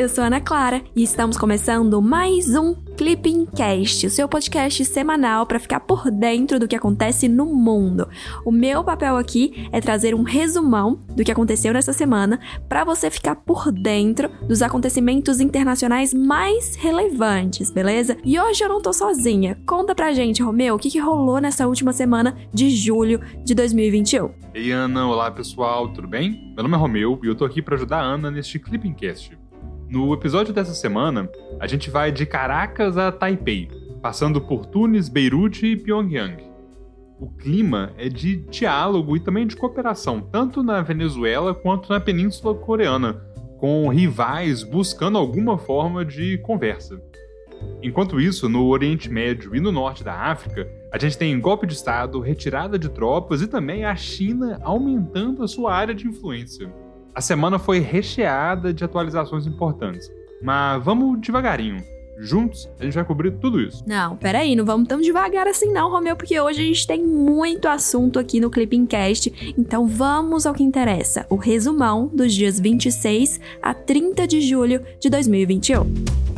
Eu sou Ana Clara e estamos começando mais um Clipping Cast, o seu podcast semanal para ficar por dentro do que acontece no mundo. O meu papel aqui é trazer um resumão do que aconteceu nessa semana para você ficar por dentro dos acontecimentos internacionais mais relevantes, beleza? E hoje eu não tô sozinha. Conta pra gente, Romeu, o que, que rolou nessa última semana de julho de 2021. Ei, Ana, olá pessoal, tudo bem? Meu nome é Romeu e eu tô aqui para ajudar a Ana neste Clipping Cast. No episódio dessa semana, a gente vai de Caracas a Taipei, passando por Tunis, Beirute e Pyongyang. O clima é de diálogo e também de cooperação, tanto na Venezuela quanto na Península Coreana, com rivais buscando alguma forma de conversa. Enquanto isso, no Oriente Médio e no norte da África, a gente tem golpe de Estado, retirada de tropas e também a China aumentando a sua área de influência. A semana foi recheada de atualizações importantes, mas vamos devagarinho. Juntos, a gente vai cobrir tudo isso. Não, peraí, não vamos tão devagar assim não, Romeu, porque hoje a gente tem muito assunto aqui no Clipping Cast, então vamos ao que interessa, o resumão dos dias 26 a 30 de julho de 2021.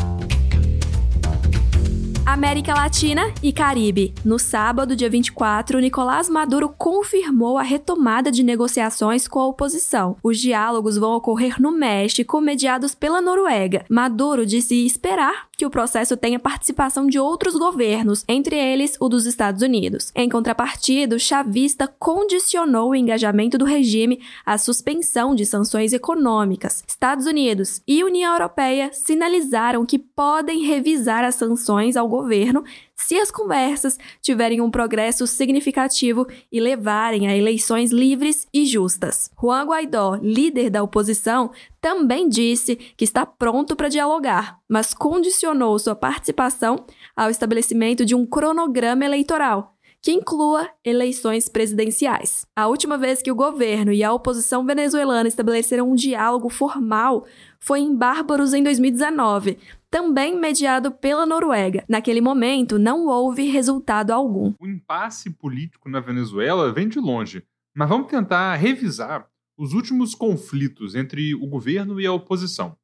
América Latina e Caribe. No sábado, dia 24, Nicolás Maduro confirmou a retomada de negociações com a oposição. Os diálogos vão ocorrer no México, mediados pela Noruega. Maduro disse esperar que o processo tenha participação de outros governos, entre eles o dos Estados Unidos. Em contrapartida, o chavista condicionou o engajamento do regime à suspensão de sanções econômicas. Estados Unidos e União Europeia sinalizaram que podem revisar as sanções ao governo se as conversas tiverem um progresso significativo e levarem a eleições livres e justas. Juan Guaidó, líder da oposição, também disse que está pronto para dialogar, mas condicionou sua participação ao estabelecimento de um cronograma eleitoral que inclua eleições presidenciais. A última vez que o governo e a oposição venezuelana estabeleceram um diálogo formal foi em Bárbaros em 2019, também mediado pela Noruega. Naquele momento, não houve resultado algum. O impasse político na Venezuela vem de longe, mas vamos tentar revisar os últimos conflitos entre o governo e a oposição.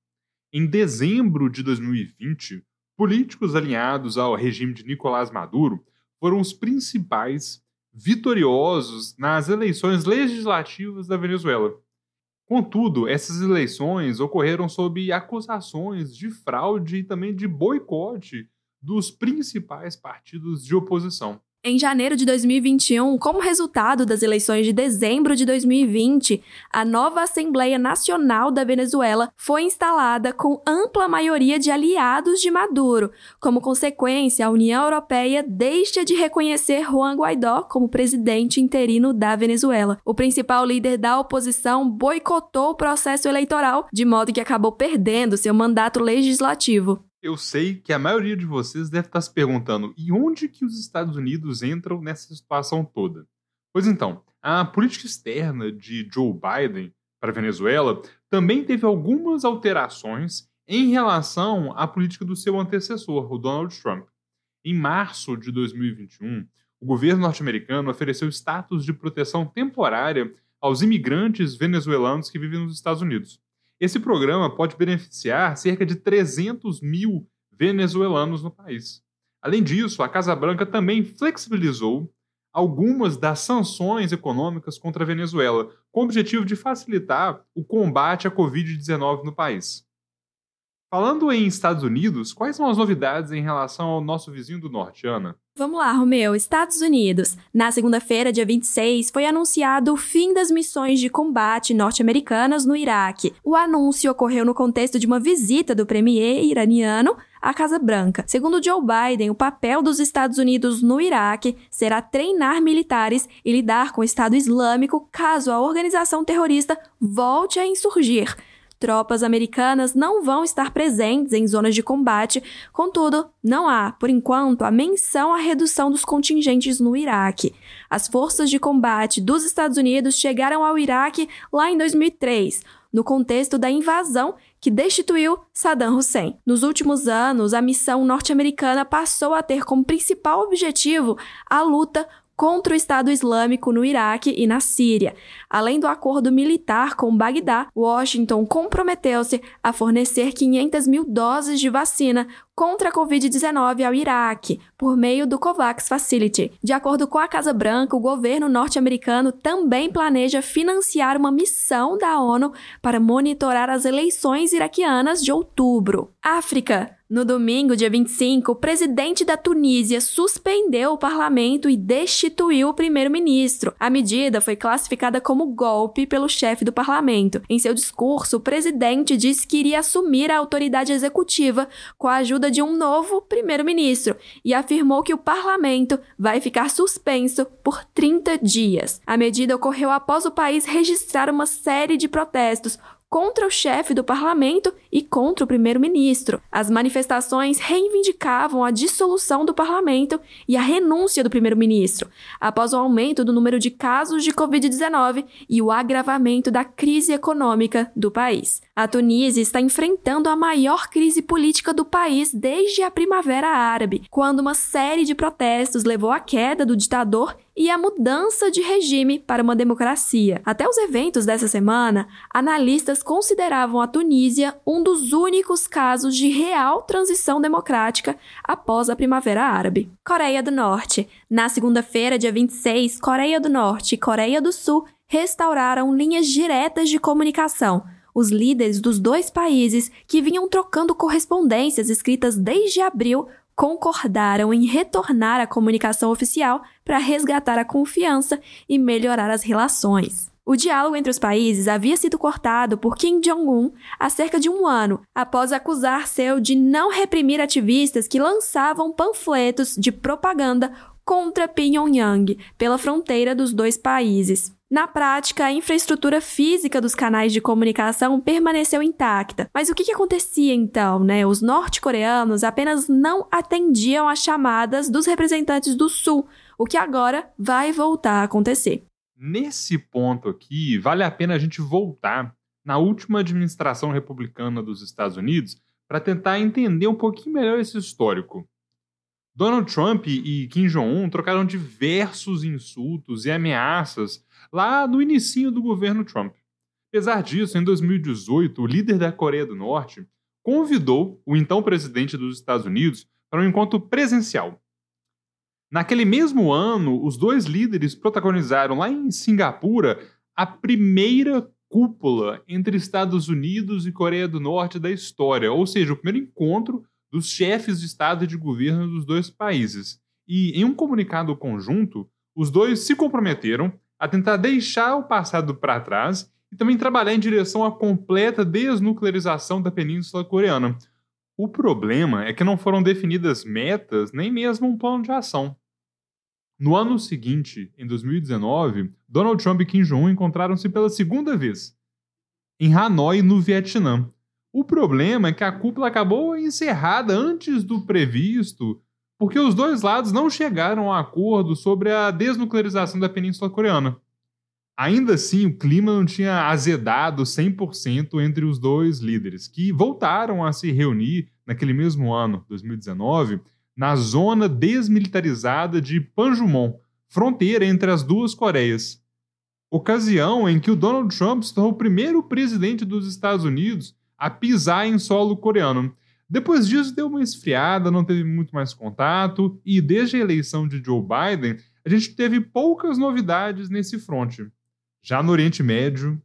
Em dezembro de 2020, políticos alinhados ao regime de Nicolás Maduro foram os principais vitoriosos nas eleições legislativas da Venezuela. Contudo, essas eleições ocorreram sob acusações de fraude e também de boicote dos principais partidos de oposição. Em janeiro de 2021, como resultado das eleições de dezembro de 2020, a nova Assembleia Nacional da Venezuela foi instalada com ampla maioria de aliados de Maduro. Como consequência, a União Europeia deixa de reconhecer Juan Guaidó como presidente interino da Venezuela. O principal líder da oposição boicotou o processo eleitoral, de modo que acabou perdendo seu mandato legislativo. Eu sei que a maioria de vocês deve estar se perguntando: e onde que os Estados Unidos entram nessa situação toda? Pois então, a política externa de Joe Biden para a Venezuela também teve algumas alterações em relação à política do seu antecessor, o Donald Trump. Em março de 2021, o governo norte-americano ofereceu status de proteção temporária aos imigrantes venezuelanos que vivem nos Estados Unidos. Esse programa pode beneficiar cerca de 300 mil venezuelanos no país. Além disso, a Casa Branca também flexibilizou algumas das sanções econômicas contra a Venezuela, com o objetivo de facilitar o combate à Covid-19 no país. Falando em Estados Unidos, quais são as novidades em relação ao nosso vizinho do norte, Ana? Vamos lá, Romeu. Estados Unidos. Na segunda-feira, dia 26, foi anunciado o fim das missões de combate norte-americanas no Iraque. O anúncio ocorreu no contexto de uma visita do premier iraniano à Casa Branca. Segundo Joe Biden, o papel dos Estados Unidos no Iraque será treinar militares e lidar com o Estado Islâmico caso a organização terrorista volte a insurgir. Tropas americanas não vão estar presentes em zonas de combate, contudo, não há, por enquanto, a menção à redução dos contingentes no Iraque. As forças de combate dos Estados Unidos chegaram ao Iraque lá em 2003, no contexto da invasão que destituiu Saddam Hussein. Nos últimos anos, a missão norte-americana passou a ter como principal objetivo a luta contra o Estado Islâmico no Iraque e na Síria. Além do acordo militar com Bagdá, Washington comprometeu-se a fornecer 500 mil doses de vacina contra a Covid-19 ao Iraque, por meio do COVAX Facility. De acordo com a Casa Branca, o governo norte-americano também planeja financiar uma missão da ONU para monitorar as eleições iraquianas de outubro. África. No domingo, dia 25, o presidente da Tunísia suspendeu o parlamento e destituiu o primeiro-ministro. A medida foi classificada como golpe pelo chefe do parlamento. Em seu discurso, o presidente disse que iria assumir a autoridade executiva com a ajuda de um novo primeiro-ministro e afirmou que o parlamento vai ficar suspenso por 30 dias. A medida ocorreu após o país registrar uma série de protestos contra o chefe do parlamento e contra o primeiro-ministro. As manifestações reivindicavam a dissolução do parlamento e a renúncia do primeiro-ministro, após o aumento do número de casos de Covid-19 e o agravamento da crise econômica do país. A Tunísia está enfrentando a maior crise política do país desde a Primavera Árabe, quando uma série de protestos levou à queda do ditador e a mudança de regime para uma democracia. Até os eventos dessa semana, analistas consideravam a Tunísia um dos únicos casos de real transição democrática após a Primavera Árabe. Coreia do Norte. Na segunda-feira, dia 26, Coreia do Norte e Coreia do Sul restauraram linhas diretas de comunicação os líderes dos dois países, que vinham trocando correspondências escritas desde abril, concordaram em retornar à comunicação oficial para resgatar a confiança e melhorar as relações. O diálogo entre os países havia sido cortado por Kim Jong-un há cerca de um ano, após acusar Seul de não reprimir ativistas que lançavam panfletos de propaganda contra Pyongyang pela fronteira dos dois países. Na prática, a infraestrutura física dos canais de comunicação permaneceu intacta. Mas o que, que acontecia então, né? Os norte-coreanos apenas não atendiam às chamadas dos representantes do Sul, o que agora vai voltar a acontecer. Nesse ponto aqui, vale a pena a gente voltar na última administração republicana dos Estados Unidos para tentar entender um pouquinho melhor esse histórico. Donald Trump e Kim Jong-un trocaram diversos insultos e ameaças lá no início do governo Trump. Apesar disso, em 2018, o líder da Coreia do Norte convidou o então presidente dos Estados Unidos para um encontro presencial. Naquele mesmo ano, os dois líderes protagonizaram lá em Singapura a primeira cúpula entre Estados Unidos e Coreia do Norte da história, ou seja, o primeiro encontro dos chefes de Estado e de governo dos dois países. E em um comunicado conjunto, os dois se comprometeram a tentar deixar o passado para trás e também trabalhar em direção à completa desnuclearização da Península Coreana. O problema é que não foram definidas metas nem mesmo um plano de ação. No ano seguinte, em 2019, Donald Trump e Kim Jong-un encontraram-se pela segunda vez, em Hanoi, no Vietnã. O problema é que a cúpula acabou encerrada antes do previsto porque os dois lados não chegaram a acordo sobre a desnuclearização da Península Coreana. Ainda assim, o clima não tinha azedado 100% entre os dois líderes, que voltaram a se reunir naquele mesmo ano, 2019, na zona desmilitarizada de Panjumon, fronteira entre as duas Coreias. Ocasião em que o Donald Trump se tornou o primeiro presidente dos Estados Unidos a pisar em solo coreano. Depois disso, deu uma esfriada, não teve muito mais contato, e desde a eleição de Joe Biden, a gente teve poucas novidades nesse fronte. Já no Oriente Médio.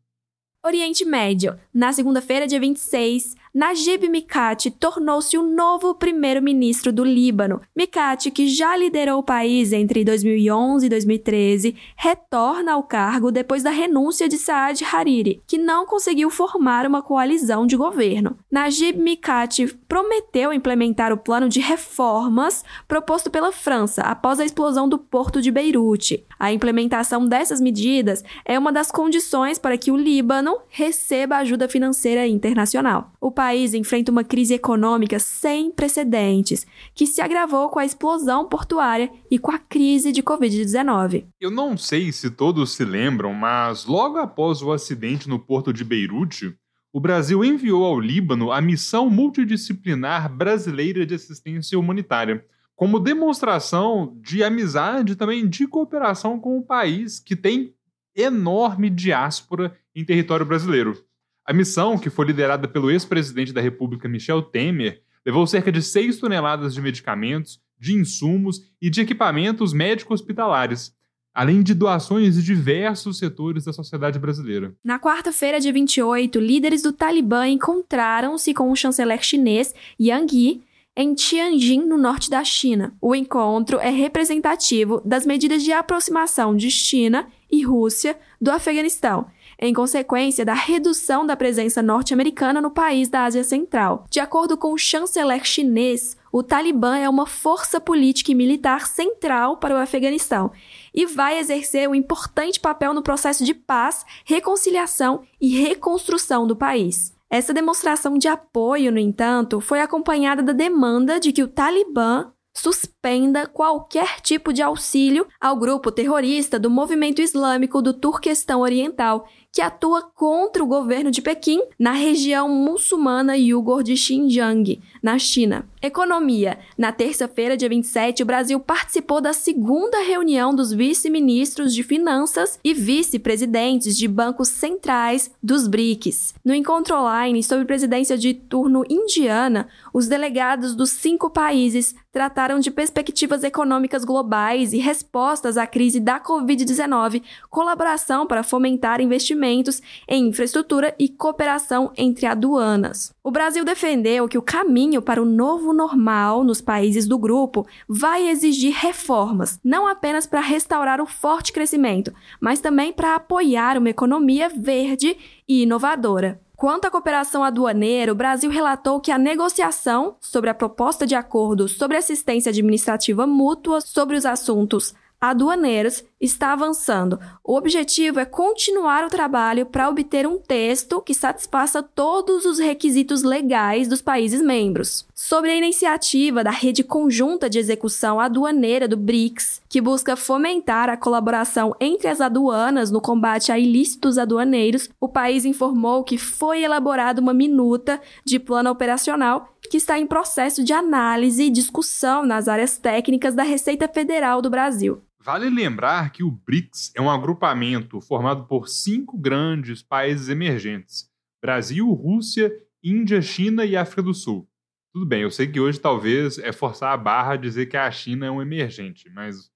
Oriente Médio. Na segunda-feira, dia 26, Najib Mikati tornou-se o novo primeiro-ministro do Líbano. Mikati, que já liderou o país entre 2011 e 2013, retorna ao cargo depois da renúncia de Saad Hariri, que não conseguiu formar uma coalizão de governo. Najib Mikati prometeu implementar o plano de reformas proposto pela França após a explosão do porto de Beirute. A implementação dessas medidas é uma das condições para que o Líbano receba ajuda financeira internacional. O país enfrenta uma crise econômica sem precedentes, que se agravou com a explosão portuária e com a crise de Covid-19. Eu não sei se todos se lembram, mas logo após o acidente no porto de Beirute, o Brasil enviou ao Líbano a Missão Multidisciplinar Brasileira de Assistência Humanitária, como demonstração de amizade e também de cooperação com o país que tem enorme diáspora em território brasileiro. A missão, que foi liderada pelo ex-presidente da República Michel Temer, levou cerca de 6 toneladas de medicamentos, de insumos e de equipamentos médico-hospitalares, além de doações de diversos setores da sociedade brasileira. Na quarta-feira, dia 28, líderes do Talibã encontraram-se com o chanceler chinês Yang Yi em Tianjin, no norte da China. O encontro é representativo das medidas de aproximação de China e Rússia do Afeganistão, em consequência da redução da presença norte-americana no país da Ásia Central. De acordo com o chanceler chinês, o Talibã é uma força política e militar central para o Afeganistão e vai exercer um importante papel no processo de paz, reconciliação e reconstrução do país. Essa demonstração de apoio, no entanto, foi acompanhada da demanda de que o Talibã suspenda qualquer tipo de auxílio ao grupo terrorista do movimento islâmico do Turquestão Oriental, que atua contra o governo de Pequim na região muçulmana Uyghur de Xinjiang, na China. Economia. Na terça-feira, dia 27, o Brasil participou da segunda reunião dos vice-ministros de Finanças e vice-presidentes de bancos centrais dos BRICS. No encontro online, sob presidência de turno indiana, os delegados dos cinco países trataram de perspectivas econômicas globais e respostas à crise da Covid-19, colaboração para fomentar investimentos em infraestrutura e cooperação entre aduanas. O Brasil defendeu que o caminho para o novo normal nos países do grupo vai exigir reformas, não apenas para restaurar o forte crescimento, mas também para apoiar uma economia verde e inovadora. Quanto à cooperação aduaneira, o Brasil relatou que a negociação sobre a proposta de acordo sobre assistência administrativa mútua sobre os assuntos aduaneiros está avançando. O objetivo é continuar o trabalho para obter um texto que satisfaça todos os requisitos legais dos países membros. Sobre a iniciativa da Rede Conjunta de Execução Aduaneira do BRICS, que busca fomentar a colaboração entre as aduanas no combate a ilícitos aduaneiros, o país informou que foi elaborada uma minuta de plano operacional que está em processo de análise e discussão nas áreas técnicas da Receita Federal do Brasil. Vale lembrar que o BRICS é um agrupamento formado por cinco grandes países emergentes: Brasil, Rússia, Índia, China e África do Sul. Tudo bem, eu sei que hoje talvez é forçar a barra dizer que a China é um emergente, mas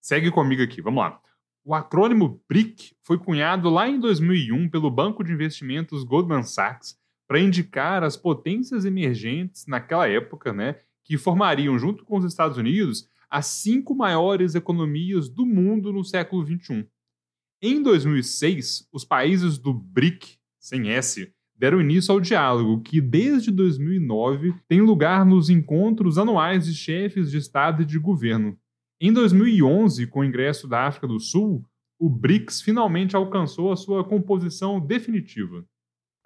segue comigo aqui, vamos lá. O acrônimo BRIC foi cunhado lá em 2001 pelo banco de investimentos Goldman Sachs para indicar as potências emergentes naquela época, né, que formariam, junto com os Estados Unidos, as cinco maiores economias do mundo no século XXI. Em 2006, os países do BRIC, sem S, deram início ao diálogo que, desde 2009, tem lugar nos encontros anuais de chefes de Estado e de governo. Em 2011, com o ingresso da África do Sul, o BRICS finalmente alcançou a sua composição definitiva.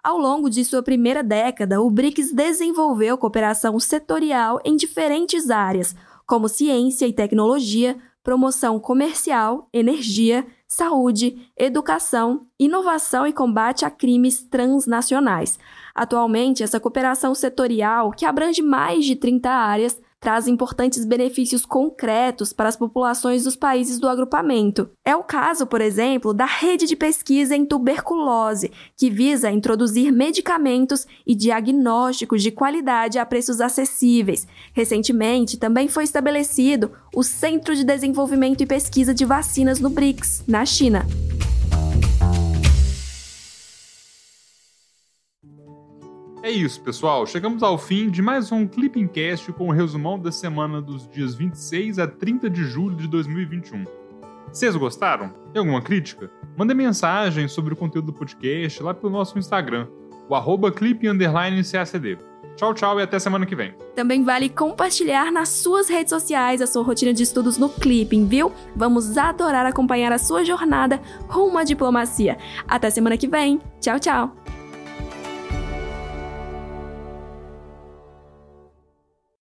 Ao longo de sua primeira década, o BRICS desenvolveu cooperação setorial em diferentes áreas, como ciência e tecnologia, promoção comercial, energia, saúde, educação, inovação e combate a crimes transnacionais. Atualmente, essa cooperação setorial, que abrange mais de 30 áreas, traz importantes benefícios concretos para as populações dos países do agrupamento. É o caso, por exemplo, da rede de pesquisa em tuberculose, que visa introduzir medicamentos e diagnósticos de qualidade a preços acessíveis. Recentemente, também foi estabelecido o Centro de Desenvolvimento e Pesquisa de Vacinas no BRICS, na China. É isso, pessoal. Chegamos ao fim de mais um Clipping Cast com o resumão da semana dos dias 26 a 30 de julho de 2021. Vocês gostaram? Tem alguma crítica? Manda mensagem sobre o conteúdo do podcast lá pelo nosso Instagram, o arroba clip__cacd. Tchau, tchau e até semana que vem. Também vale compartilhar nas suas redes sociais a sua rotina de estudos no Clipping, viu? Vamos adorar acompanhar a sua jornada rumo à diplomacia. Até semana que vem. Tchau, tchau.